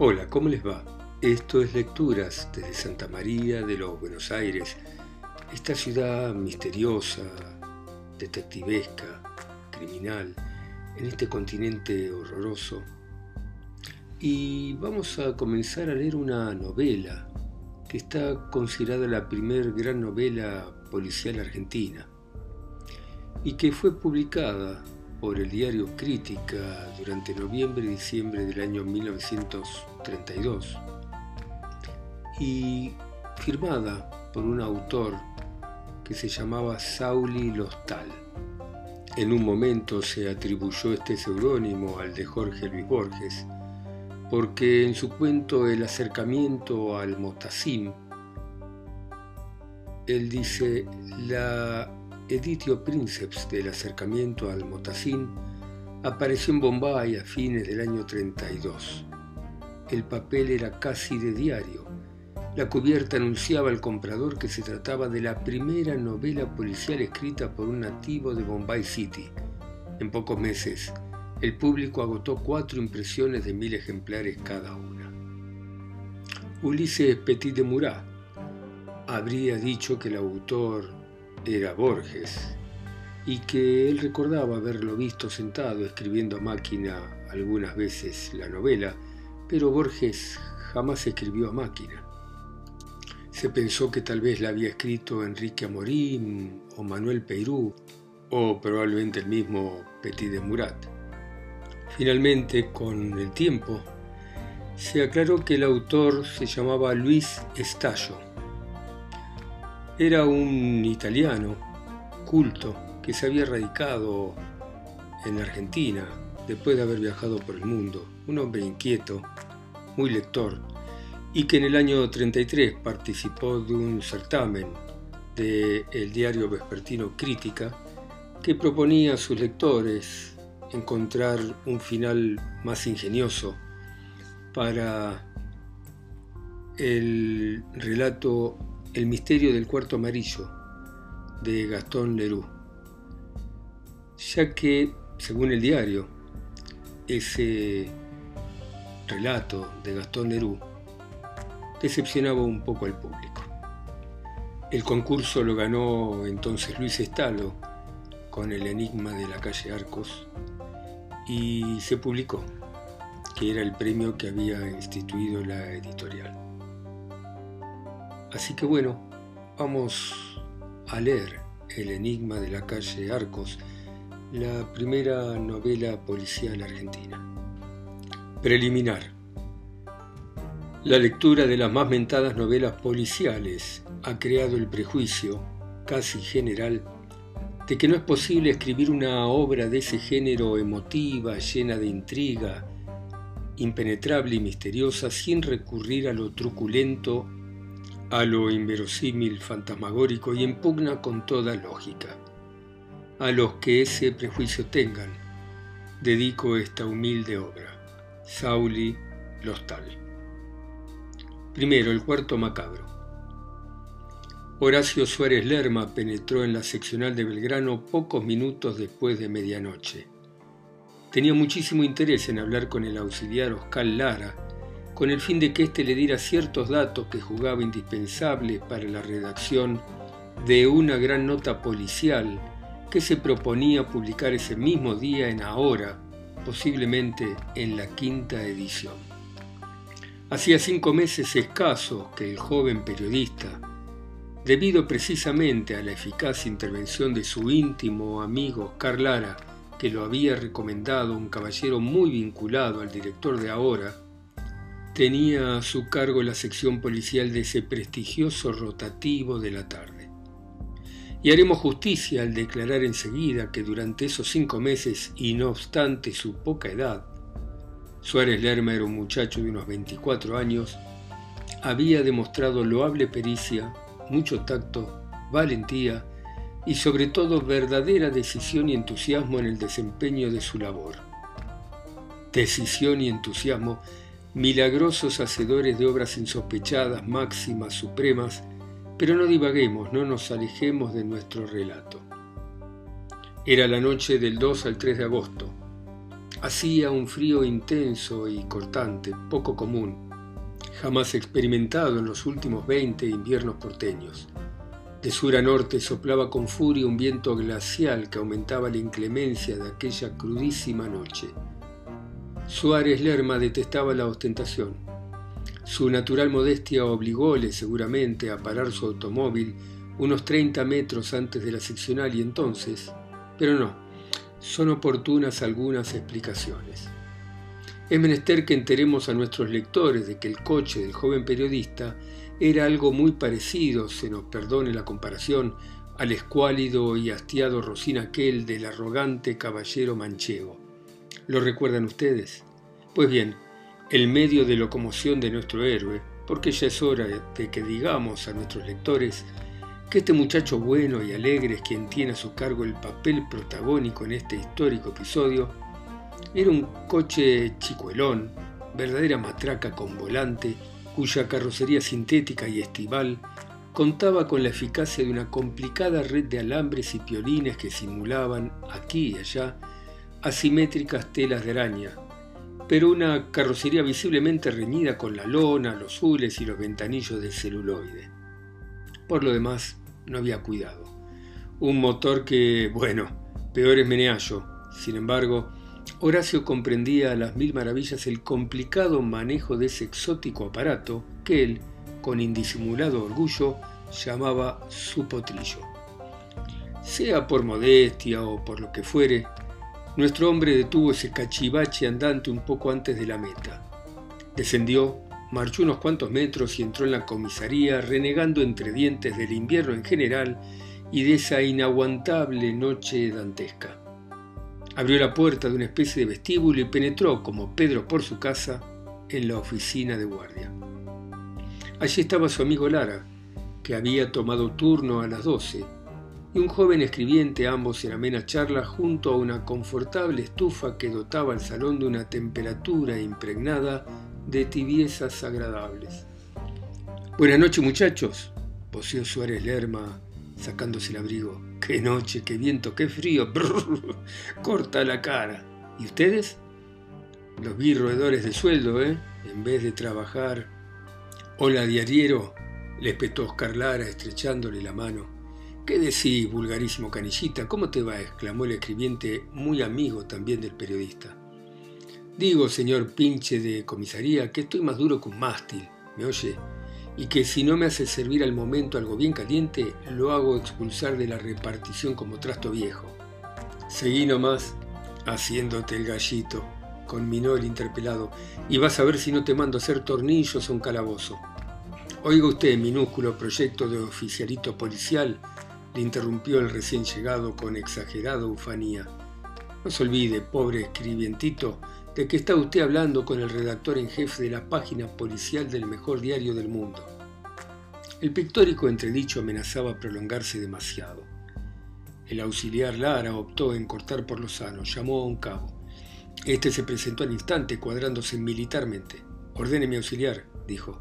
Hola, ¿cómo les va? Esto es Lecturas desde Santa María de los Buenos Aires, esta ciudad misteriosa, detectivesca, criminal, en este continente horroroso. Y vamos a comenzar a leer una novela que está considerada la primer gran novela policial argentina y que fue publicada por el diario Crítica durante noviembre y diciembre del año 1932 y firmada por un autor que se llamaba Sauli Lostal. En un momento se atribuyó este seudónimo al de Jorge Luis Borges, porque en su cuento El acercamiento al Motacim, él dice, la Editio Princeps del acercamiento al Motacín apareció en Bombay a fines del año 32. El papel era casi de diario. La cubierta anunciaba al comprador que se trataba de la primera novela policial escrita por un nativo de Bombay City. En pocos meses, el público agotó cuatro impresiones de mil ejemplares cada una. Ulises Petit de Murat habría dicho que el autor era Borges y que él recordaba haberlo visto sentado escribiendo a máquina algunas veces la novela, pero Borges jamás escribió a máquina. Se pensó que tal vez la había escrito Enrique Amorim o Manuel Peirú o probablemente el mismo Petit de Murat. Finalmente, con el tiempo, se aclaró que el autor se llamaba Luis Estallo era un italiano culto que se había radicado en Argentina después de haber viajado por el mundo, un hombre inquieto, muy lector, y que en el año 33 participó de un certamen del el diario vespertino Crítica que proponía a sus lectores encontrar un final más ingenioso para el relato el misterio del cuarto amarillo de Gastón Leroux, ya que, según el diario, ese relato de Gastón Leroux decepcionaba un poco al público. El concurso lo ganó entonces Luis Estalo con el enigma de la calle Arcos y se publicó, que era el premio que había instituido la editorial. Así que bueno, vamos a leer El Enigma de la calle Arcos, la primera novela policial argentina. Preliminar. La lectura de las más mentadas novelas policiales ha creado el prejuicio, casi general, de que no es posible escribir una obra de ese género emotiva, llena de intriga, impenetrable y misteriosa, sin recurrir a lo truculento a lo inverosímil, fantasmagórico y impugna con toda lógica. A los que ese prejuicio tengan, dedico esta humilde obra. Sauli Lostal. Primero, el cuarto macabro. Horacio Suárez Lerma penetró en la seccional de Belgrano pocos minutos después de medianoche. Tenía muchísimo interés en hablar con el auxiliar Oscar Lara, con el fin de que éste le diera ciertos datos que jugaba indispensables para la redacción de una gran nota policial que se proponía publicar ese mismo día en Ahora, posiblemente en la quinta edición. Hacía cinco meses escasos que el joven periodista, debido precisamente a la eficaz intervención de su íntimo amigo Oscar Lara, que lo había recomendado un caballero muy vinculado al director de Ahora, tenía a su cargo la sección policial de ese prestigioso rotativo de la tarde. Haremos justicia al declarar enseguida que durante esos cinco meses, y no obstante su poca edad, Suárez Lerma era un muchacho de unos 24 años, había demostrado loable pericia, mucho tacto, valentía y sobre todo verdadera decisión y entusiasmo en el desempeño de su labor. Decisión y entusiasmo milagrosos hacedores de obras insospechadas, máximas, supremas, pero no divaguemos, no nos alejemos de nuestro relato. Era la noche del 2 al 3 de agosto. Hacía un frío intenso y cortante, poco común, jamás experimentado en los últimos 20 inviernos porteños. De sur a norte soplaba con furia un viento glacial que aumentaba la inclemencia de aquella crudísima noche. Suárez Lerma detestaba la ostentación. Su natural modestia obligóle seguramente a parar su automóvil unos 30 metros antes de la seccional y entonces, pero no, son oportunas algunas explicaciones. Es menester que enteremos a nuestros lectores de que el coche del joven periodista era algo muy parecido, se nos perdone la comparación, al escuálido y hastiado rocín aquel del arrogante caballero manchego. ¿Lo recuerdan ustedes? Pues bien, el medio de locomoción de nuestro héroe, porque ya es hora de que digamos a nuestros lectores que este muchacho bueno y alegre es quien tiene a su cargo el papel protagónico en este histórico episodio, era un coche chicuelón, verdadera matraca con volante, cuya carrocería sintética y estival contaba con la eficacia de una complicada red de alambres y piolines que simulaban, aquí y allá, asimétricas telas de araña, pero una carrocería visiblemente reñida con la lona, los hules y los ventanillos de celuloide. Por lo demás, no había cuidado. Un motor que, bueno, peor es Meneallo. Sin embargo, Horacio comprendía a las mil maravillas el complicado manejo de ese exótico aparato que él, con indisimulado orgullo, llamaba su potrillo. Sea por modestia o por lo que fuere, nuestro hombre detuvo ese cachivache andante un poco antes de la meta. Descendió, marchó unos cuantos metros y entró en la comisaría renegando entre dientes del invierno en general y de esa inaguantable noche dantesca. Abrió la puerta de una especie de vestíbulo y penetró, como Pedro por su casa, en la oficina de guardia. Allí estaba su amigo Lara, que había tomado turno a las doce, y un joven escribiente, ambos en amena charla, junto a una confortable estufa que dotaba el salón de una temperatura impregnada de tibiezas agradables. Buenas noches, muchachos, voció Suárez Lerma, sacándose el abrigo. Qué noche, qué viento, qué frío. corta la cara. ¿Y ustedes? Los vi roedores de sueldo, ¿eh? En vez de trabajar. Hola, diariero, le espetó Oscar Lara, estrechándole la mano. ¿Qué decís, vulgarísimo canillita? ¿Cómo te va? exclamó el escribiente, muy amigo también del periodista. Digo, señor pinche de comisaría, que estoy más duro que un mástil, ¿me oye? Y que si no me hace servir al momento algo bien caliente, lo hago expulsar de la repartición como trasto viejo. Seguí nomás haciéndote el gallito, conminó el interpelado, y vas a ver si no te mando a hacer tornillos o un calabozo. Oiga usted, minúsculo proyecto de oficialito policial, interrumpió el recién llegado con exagerada ufanía. No se olvide, pobre escribientito, de que está usted hablando con el redactor en jefe de la página policial del mejor diario del mundo. El pictórico entredicho amenazaba prolongarse demasiado. El auxiliar Lara optó en cortar por lo sano, llamó a un cabo. Este se presentó al instante, cuadrándose militarmente. Ordene mi auxiliar, dijo.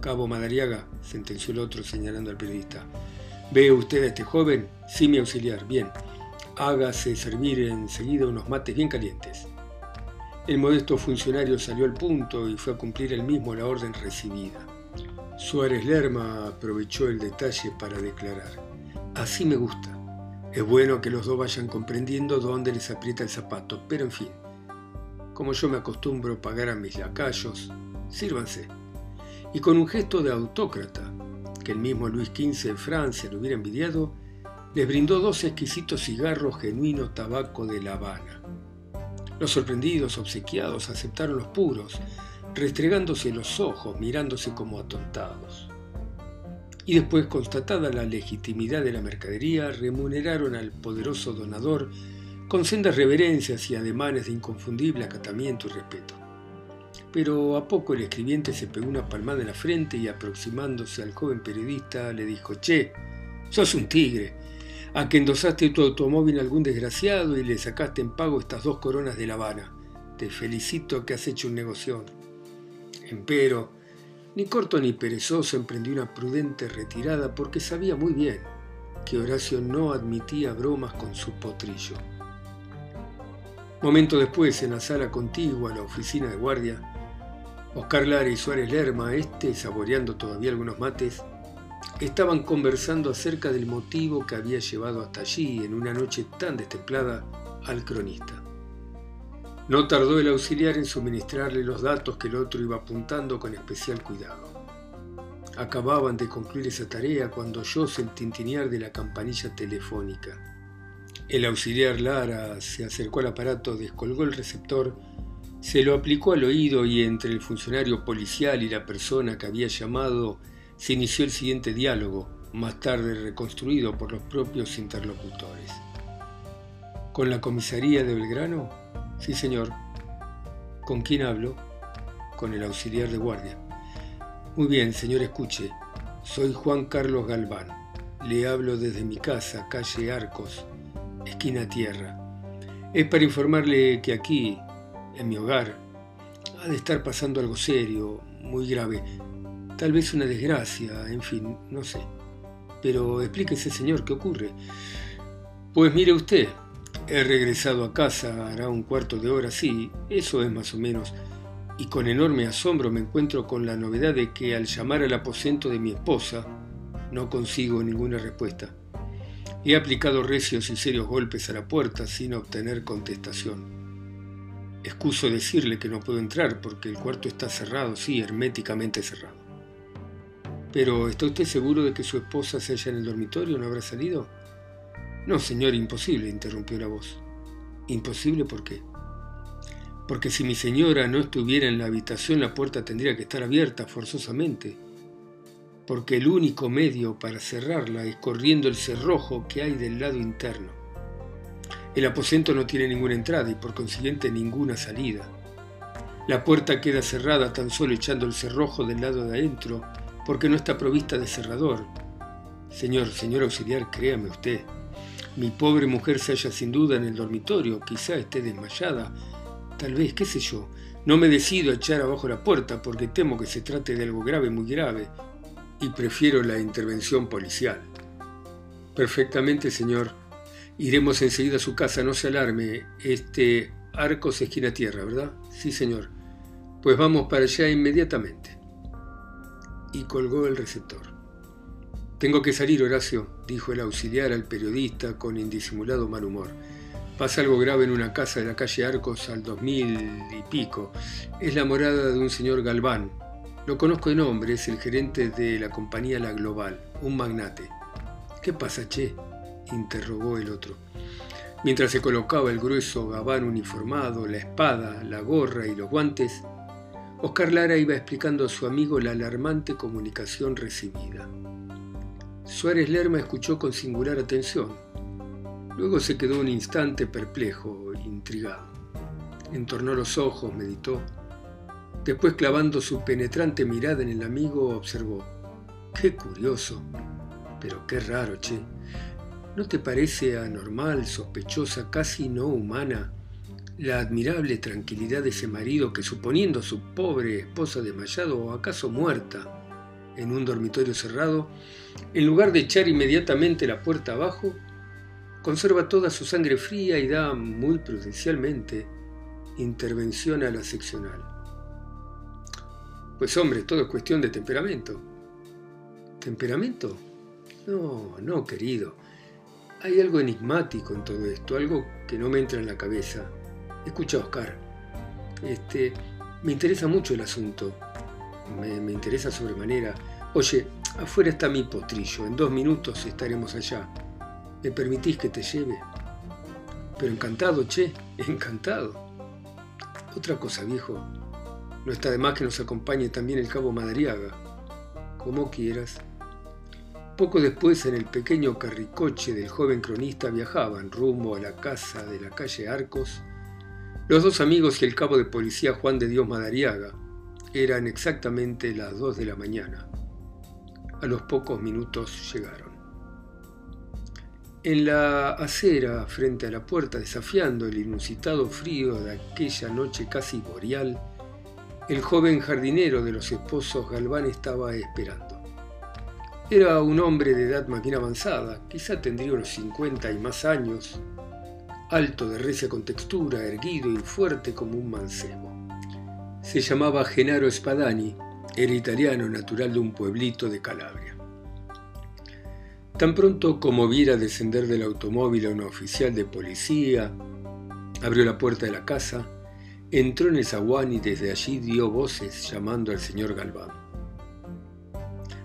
Cabo Madariaga, sentenció el otro señalando al periodista. ¿Ve usted a este joven? Sí, mi auxiliar. Bien. Hágase servir enseguida unos mates bien calientes. El modesto funcionario salió al punto y fue a cumplir él mismo la orden recibida. Suárez Lerma aprovechó el detalle para declarar, así me gusta. Es bueno que los dos vayan comprendiendo dónde les aprieta el zapato, pero en fin, como yo me acostumbro a pagar a mis lacayos, sírvanse. Y con un gesto de autócrata, que el mismo Luis XV en Francia le hubiera envidiado, les brindó dos exquisitos cigarros genuino tabaco de La Habana. Los sorprendidos, obsequiados, aceptaron los puros, restregándose los ojos, mirándose como atontados. Y después, constatada la legitimidad de la mercadería, remuneraron al poderoso donador con sendas reverencias y ademanes de inconfundible acatamiento y respeto. Pero a poco el escribiente se pegó una palmada en la frente y aproximándose al joven periodista le dijo, Che, sos un tigre, a que endosaste tu automóvil a algún desgraciado y le sacaste en pago estas dos coronas de La Habana. Te felicito que has hecho un negocio. Empero, ni corto ni perezoso emprendió una prudente retirada porque sabía muy bien que Horacio no admitía bromas con su potrillo. Momento después, en la sala contigua a la oficina de guardia, Oscar Lara y Suárez Lerma, este saboreando todavía algunos mates, estaban conversando acerca del motivo que había llevado hasta allí, en una noche tan destemplada, al cronista. No tardó el auxiliar en suministrarle los datos que el otro iba apuntando con especial cuidado. Acababan de concluir esa tarea cuando oyóse el tintinear de la campanilla telefónica. El auxiliar Lara se acercó al aparato, descolgó el receptor, se lo aplicó al oído y entre el funcionario policial y la persona que había llamado se inició el siguiente diálogo, más tarde reconstruido por los propios interlocutores. ¿Con la comisaría de Belgrano? Sí, señor. ¿Con quién hablo? Con el auxiliar de guardia. Muy bien, señor, escuche. Soy Juan Carlos Galván. Le hablo desde mi casa, calle Arcos, esquina Tierra. Es para informarle que aquí, en mi hogar, ha de estar pasando algo serio, muy grave. Tal vez una desgracia, en fin, no sé. Pero explíquese, señor, ¿qué ocurre? Pues mire usted, he regresado a casa hará un cuarto de hora, sí, eso es más o menos y con enorme asombro me encuentro con la novedad de que al llamar al aposento de mi esposa no consigo ninguna respuesta. He aplicado recios y serios golpes a la puerta sin obtener contestación. Excuso decirle que no puedo entrar porque el cuarto está cerrado, sí, herméticamente cerrado. Pero ¿está usted seguro de que su esposa se halla en el dormitorio? ¿No habrá salido? No, señor, imposible, interrumpió la voz. ¿Imposible por qué? porque si mi señora no estuviera en la habitación la puerta tendría que estar abierta forzosamente, porque el único medio para cerrarla es corriendo el cerrojo que hay del lado interno. El aposento no tiene ninguna entrada y por consiguiente ninguna salida. La puerta queda cerrada tan solo echando el cerrojo del lado de adentro, porque no está provista de cerrador. Señor, señor auxiliar, créame usted, mi pobre mujer se halla sin duda en el dormitorio, quizá esté desmayada, Tal vez, qué sé yo. No me decido a echar abajo la puerta porque temo que se trate de algo grave, muy grave, y prefiero la intervención policial. Perfectamente, señor. Iremos enseguida a su casa, no se alarme. Este Arcos esquina tierra, ¿verdad? Sí, señor. Pues vamos para allá inmediatamente. Y colgó el receptor. Tengo que salir, Horacio, dijo el auxiliar al periodista con indisimulado mal humor. Pasa algo grave en una casa de la calle Arcos al 2000 y pico. Es la morada de un señor Galván. Lo conozco de nombre, es el gerente de la compañía La Global, un magnate. ¿Qué pasa, che? interrogó el otro. Mientras se colocaba el grueso gabán uniformado, la espada, la gorra y los guantes, Oscar Lara iba explicando a su amigo la alarmante comunicación recibida. Suárez Lerma escuchó con singular atención Luego se quedó un instante perplejo, intrigado. Entornó los ojos, meditó. Después, clavando su penetrante mirada en el amigo, observó. Qué curioso, pero qué raro, che. ¿No te parece anormal, sospechosa, casi no humana, la admirable tranquilidad de ese marido que, suponiendo a su pobre esposa desmayado o acaso muerta en un dormitorio cerrado, en lugar de echar inmediatamente la puerta abajo, conserva toda su sangre fría y da muy prudencialmente intervención a la seccional. Pues hombre, todo es cuestión de temperamento. ¿Temperamento? No, no, querido. Hay algo enigmático en todo esto, algo que no me entra en la cabeza. Escucha, Oscar. Este, me interesa mucho el asunto. Me, me interesa sobremanera. Oye, afuera está mi potrillo. En dos minutos estaremos allá. ¿Me permitís que te lleve? Pero encantado, che, encantado. Otra cosa, viejo. No está de más que nos acompañe también el cabo Madariaga. Como quieras. Poco después, en el pequeño carricoche del joven cronista viajaban rumbo a la casa de la calle Arcos los dos amigos y el cabo de policía Juan de Dios Madariaga. Eran exactamente las dos de la mañana. A los pocos minutos llegaron. En la acera, frente a la puerta, desafiando el inusitado frío de aquella noche casi boreal, el joven jardinero de los esposos Galván estaba esperando. Era un hombre de edad más bien avanzada, quizá tendría unos 50 y más años, alto de recia con textura, erguido y fuerte como un mancebo. Se llamaba Genaro Spadani, era italiano natural de un pueblito de Calabria. Tan pronto como viera descender del automóvil a un oficial de policía, abrió la puerta de la casa, entró en el zaguán y desde allí dio voces llamando al señor Galván.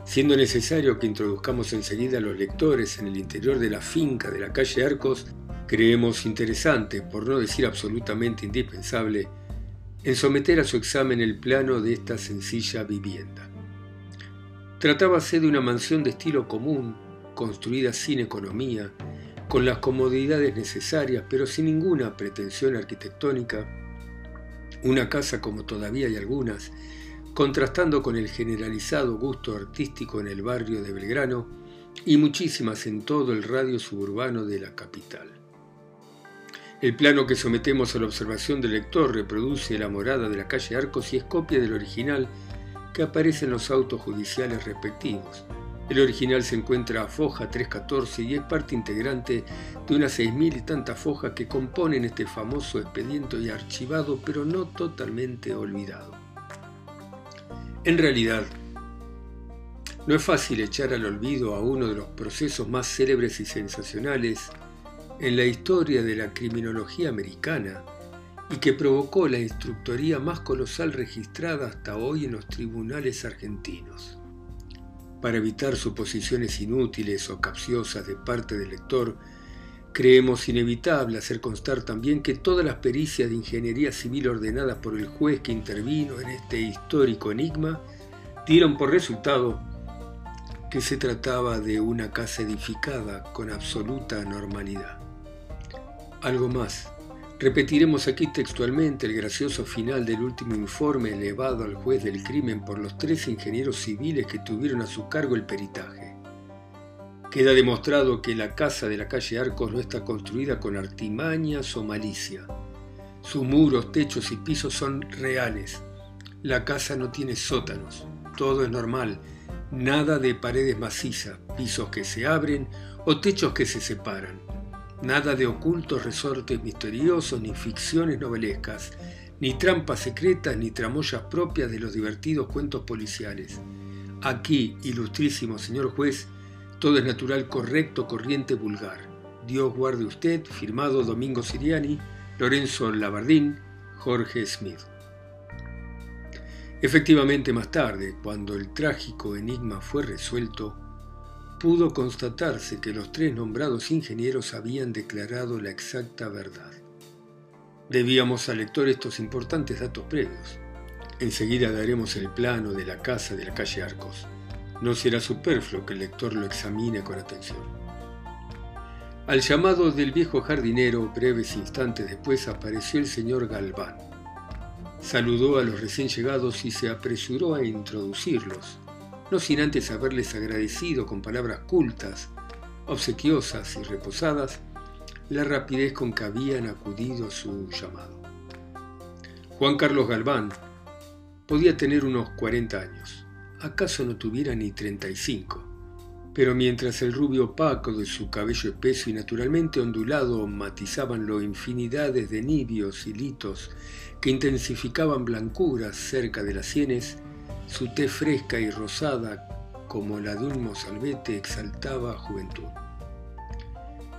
Siendo necesario que introduzcamos enseguida a los lectores en el interior de la finca de la calle Arcos, creemos interesante, por no decir absolutamente indispensable, en someter a su examen el plano de esta sencilla vivienda. Tratábase de una mansión de estilo común, construida sin economía, con las comodidades necesarias, pero sin ninguna pretensión arquitectónica, una casa como todavía hay algunas, contrastando con el generalizado gusto artístico en el barrio de Belgrano y muchísimas en todo el radio suburbano de la capital. El plano que sometemos a la observación del lector reproduce la morada de la calle Arcos y es copia del original que aparece en los autos judiciales respectivos. El original se encuentra a foja 314 y es parte integrante de unas seis mil y tantas fojas que componen este famoso expediente y archivado pero no totalmente olvidado. En realidad, no es fácil echar al olvido a uno de los procesos más célebres y sensacionales en la historia de la criminología americana y que provocó la instructoría más colosal registrada hasta hoy en los tribunales argentinos. Para evitar suposiciones inútiles o capciosas de parte del lector, creemos inevitable hacer constar también que todas las pericias de ingeniería civil ordenadas por el juez que intervino en este histórico enigma dieron por resultado que se trataba de una casa edificada con absoluta normalidad. Algo más. Repetiremos aquí textualmente el gracioso final del último informe elevado al juez del crimen por los tres ingenieros civiles que tuvieron a su cargo el peritaje. Queda demostrado que la casa de la calle Arcos no está construida con artimañas o malicia. Sus muros, techos y pisos son reales. La casa no tiene sótanos. Todo es normal. Nada de paredes macizas, pisos que se abren o techos que se separan. Nada de ocultos resortes misteriosos, ni ficciones novelescas, ni trampas secretas, ni tramoyas propias de los divertidos cuentos policiales. Aquí, ilustrísimo señor juez, todo es natural, correcto, corriente, vulgar. Dios guarde usted, firmado Domingo Siriani, Lorenzo Labardín, Jorge Smith. Efectivamente, más tarde, cuando el trágico enigma fue resuelto, pudo constatarse que los tres nombrados ingenieros habían declarado la exacta verdad. Debíamos al lector estos importantes datos previos. Enseguida daremos el plano de la casa de la calle Arcos. No será superfluo que el lector lo examine con atención. Al llamado del viejo jardinero, breves instantes después apareció el señor Galván. Saludó a los recién llegados y se apresuró a introducirlos, no sin antes haberles agradecido con palabras cultas, obsequiosas y reposadas la rapidez con que habían acudido a su llamado. Juan Carlos Galván podía tener unos 40 años, acaso no tuviera ni 35, pero mientras el rubio opaco de su cabello espeso y naturalmente ondulado matizaban lo infinidades de nibios hilitos que intensificaban blancuras cerca de las sienes, su té fresca y rosada como la de un mozalbete exaltaba juventud.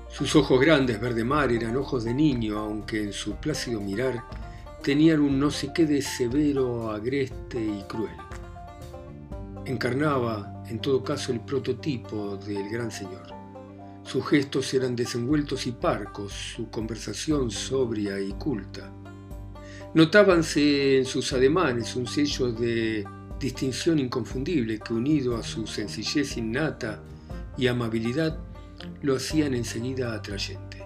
Sus ojos grandes verde mar eran ojos de niño, aunque en su plácido mirar tenían un no sé qué de severo, agreste y cruel. Encarnaba, en todo caso, el prototipo del gran señor. Sus gestos eran desenvueltos y parcos, su conversación sobria y culta. Notábanse en sus ademanes un sello de distinción inconfundible que unido a su sencillez innata y amabilidad lo hacían enseguida atrayente.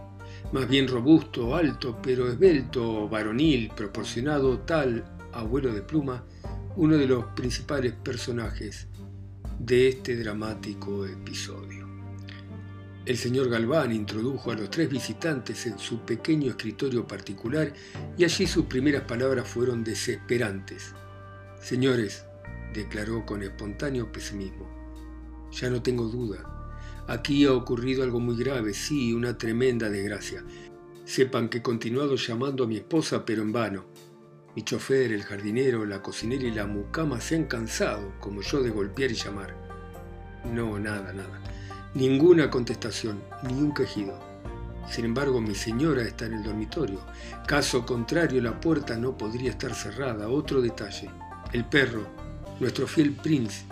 Más bien robusto, alto, pero esbelto, varonil, proporcionado, tal, abuelo de pluma, uno de los principales personajes de este dramático episodio. El señor Galván introdujo a los tres visitantes en su pequeño escritorio particular y allí sus primeras palabras fueron desesperantes. Señores, declaró con espontáneo pesimismo. Ya no tengo duda. Aquí ha ocurrido algo muy grave, sí, una tremenda desgracia. Sepan que he continuado llamando a mi esposa, pero en vano. Mi chofer, el jardinero, la cocinera y la mucama se han cansado, como yo, de golpear y llamar. No, nada, nada. Ninguna contestación, ni un quejido. Sin embargo, mi señora está en el dormitorio. Caso contrario, la puerta no podría estar cerrada. Otro detalle. El perro, nuestro fiel Prince,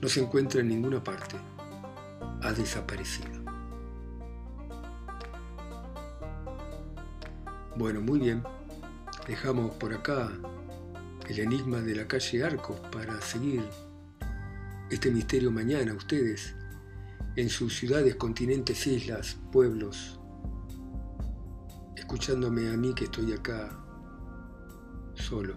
no se encuentra en ninguna parte. Ha desaparecido. Bueno, muy bien. Dejamos por acá el enigma de la calle Arcos para seguir este misterio mañana. Ustedes, en sus ciudades, continentes, islas, pueblos, escuchándome a mí que estoy acá solo,